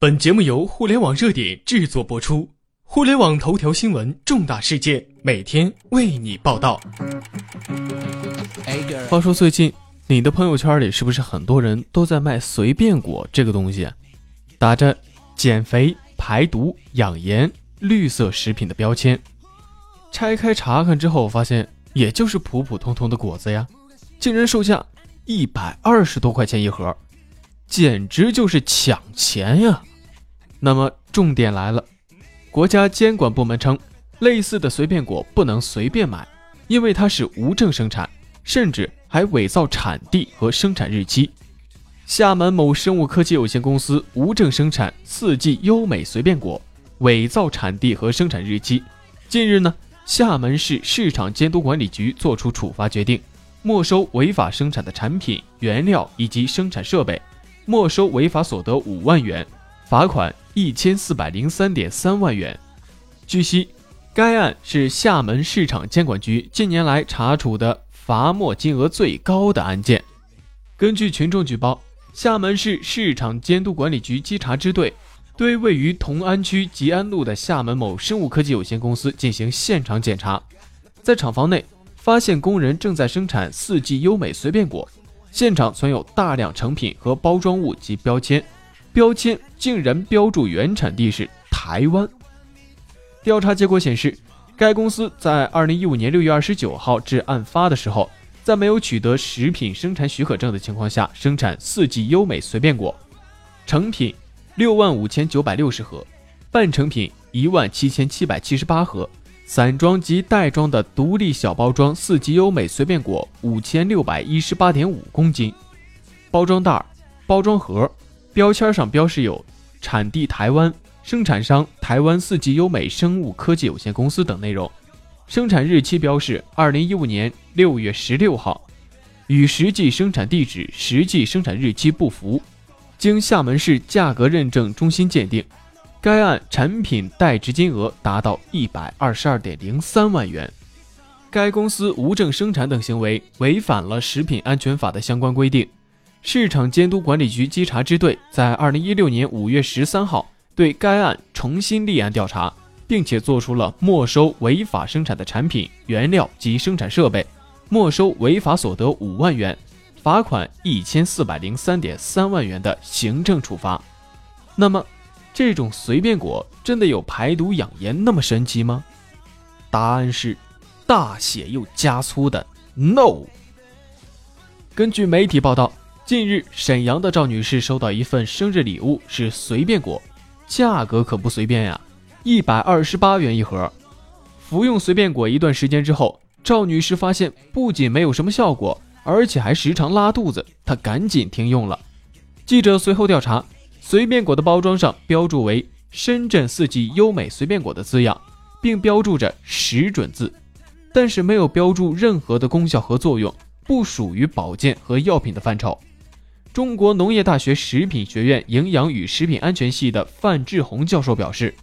本节目由互联网热点制作播出，互联网头条新闻重大事件每天为你报道。话说最近你的朋友圈里是不是很多人都在卖随便果这个东西？打着减肥、排毒、养颜、绿色食品的标签，拆开查看之后发现，也就是普普通通的果子呀，竟然售价一百二十多块钱一盒，简直就是抢钱呀！那么重点来了，国家监管部门称，类似的随便果不能随便买，因为它是无证生产，甚至还伪造产地和生产日期。厦门某生物科技有限公司无证生产四季优美随便果，伪造产地和生产日期。近日呢，厦门市市场监督管理局作出处罚决定，没收违法生产的产品原料以及生产设备，没收违法所得五万元，罚款。一千四百零三点三万元。据悉，该案是厦门市场监管局近年来查处的罚没金额最高的案件。根据群众举报，厦门市市场监督管理局稽查支队对位于同安区吉安路的厦门某生物科技有限公司进行现场检查，在厂房内发现工人正在生产四季优美随便果，现场存有大量成品和包装物及标签。标签竟然标注原产地是台湾。调查结果显示，该公司在二零一五年六月二十九号至案发的时候，在没有取得食品生产许可证的情况下，生产四季优美随便果成品六万五千九百六十盒，半成品一万七千七百七十八盒，散装及袋装的独立小包装四季优美随便果五千六百一十八点五公斤，包装袋、包装盒。标签上标示有产地台湾、生产商台湾四季优美生物科技有限公司等内容，生产日期标示二零一五年六月十六号，与实际生产地址、实际生产日期不符。经厦门市价格认证中心鉴定，该案产品代值金额达到一百二十二点零三万元。该公司无证生产等行为违反了食品安全法的相关规定。市场监督管理局稽查支队在二零一六年五月十三号对该案重新立案调查，并且作出了没收违法生产的产品原料及生产设备，没收违法所得五万元，罚款一千四百零三点三万元的行政处罚。那么，这种随便果真的有排毒养颜那么神奇吗？答案是大写又加粗的 no。根据媒体报道。近日，沈阳的赵女士收到一份生日礼物，是随便果，价格可不随便呀，一百二十八元一盒。服用随便果一段时间之后，赵女士发现不仅没有什么效果，而且还时常拉肚子，她赶紧停用了。记者随后调查，随便果的包装上标注为“深圳四季优美随便果”的字样，并标注着实准字，但是没有标注任何的功效和作用，不属于保健和药品的范畴。中国农业大学食品学院营养与食品安全系的范志红教授表示，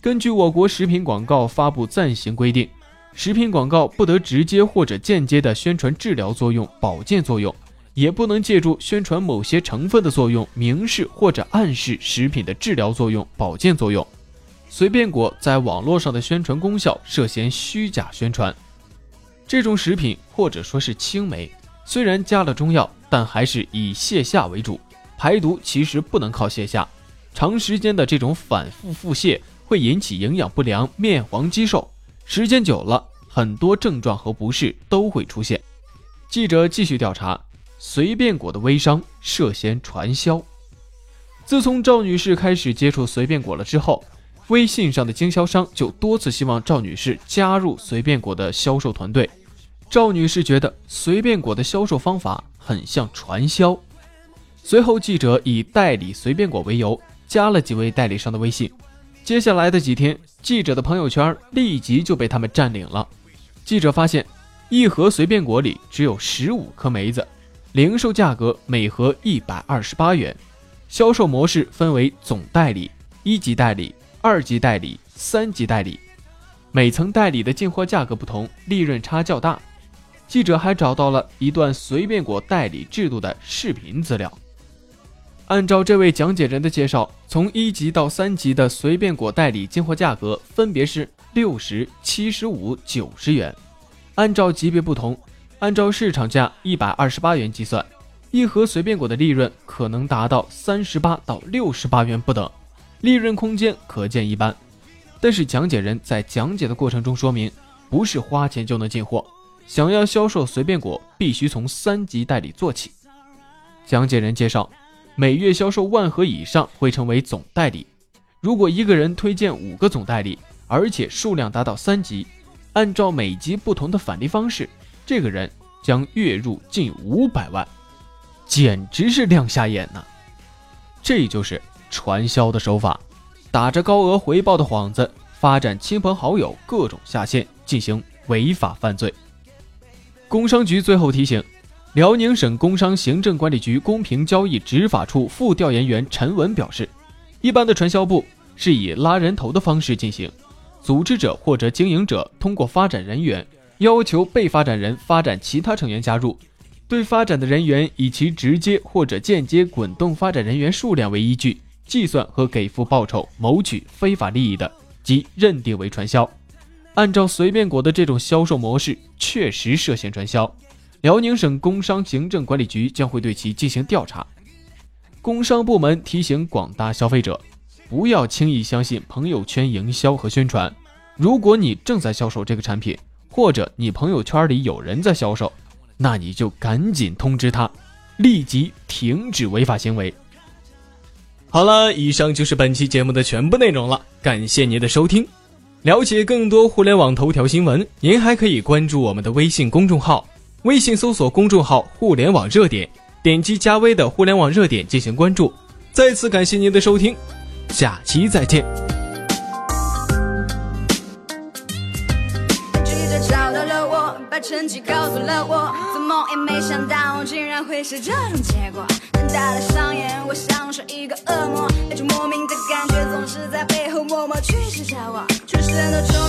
根据我国食品广告发布暂行规定，食品广告不得直接或者间接的宣传治疗作用、保健作用，也不能借助宣传某些成分的作用，明示或者暗示食品的治疗作用、保健作用。随便果在网络上的宣传功效涉嫌虚假宣传，这种食品或者说是青梅。虽然加了中药，但还是以泻下为主。排毒其实不能靠泻下，长时间的这种反复腹泻会引起营养不良、面黄肌瘦，时间久了，很多症状和不适都会出现。记者继续调查，随便果的微商涉嫌传销。自从赵女士开始接触随便果了之后，微信上的经销商就多次希望赵女士加入随便果的销售团队。赵女士觉得随便果的销售方法很像传销，随后记者以代理随便果为由加了几位代理商的微信。接下来的几天，记者的朋友圈立即就被他们占领了。记者发现，一盒随便果里只有十五颗梅子，零售价格每盒一百二十八元，销售模式分为总代理、一级代理、二级代理、三级代理，每层代理的进货价格不同，利润差较大。记者还找到了一段随便果代理制度的视频资料。按照这位讲解人的介绍，从一级到三级的随便果代理进货价格分别是六十七十五、九十元。按照级别不同，按照市场价一百二十八元计算，一盒随便果的利润可能达到三十八到六十八元不等，利润空间可见一斑。但是讲解人在讲解的过程中说明，不是花钱就能进货，想要销售随便果，必须从三级代理做起。讲解人介绍，每月销售万盒以上会成为总代理。如果一个人推荐五个总代理，而且数量达到三级，按照每级不同的返利方式，这个人将月入近五百万，简直是亮瞎眼呐！这就是传销的手法。打着高额回报的幌子，发展亲朋好友各种下线，进行违法犯罪。工商局最后提醒：辽宁省工商行政管理局公平交易执法处副调研员陈文表示，一般的传销部是以拉人头的方式进行，组织者或者经营者通过发展人员要求被发展人发展其他成员加入，对发展的人员以其直接或者间接滚动发展人员数量为依据。计算和给付报酬谋取非法利益的，即认定为传销。按照随便果的这种销售模式，确实涉嫌传销。辽宁省工商行政管理局将会对其进行调查。工商部门提醒广大消费者，不要轻易相信朋友圈营销和宣传。如果你正在销售这个产品，或者你朋友圈里有人在销售，那你就赶紧通知他，立即停止违法行为。好了，以上就是本期节目的全部内容了，感谢您的收听。了解更多互联网头条新闻，您还可以关注我们的微信公众号，微信搜索公众号“互联网热点”，点击加微的“互联网热点”进行关注。再次感谢您的收听，下期再见。成绩告诉了我，做梦也没想到竟然会是这种结果。瞪大了双眼，我像是一个恶魔，那种莫名的感觉总是在背后默默驱使着我，全身都充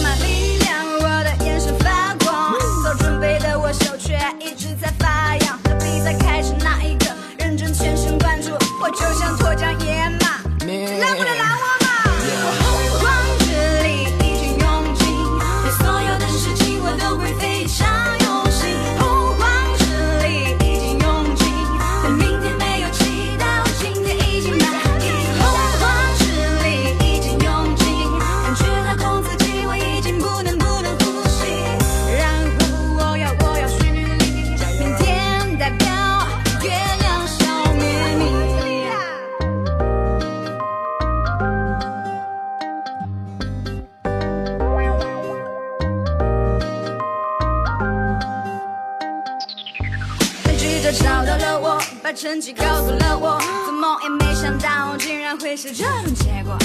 把成绩告诉了我，做梦也没想到竟然会是这种结果。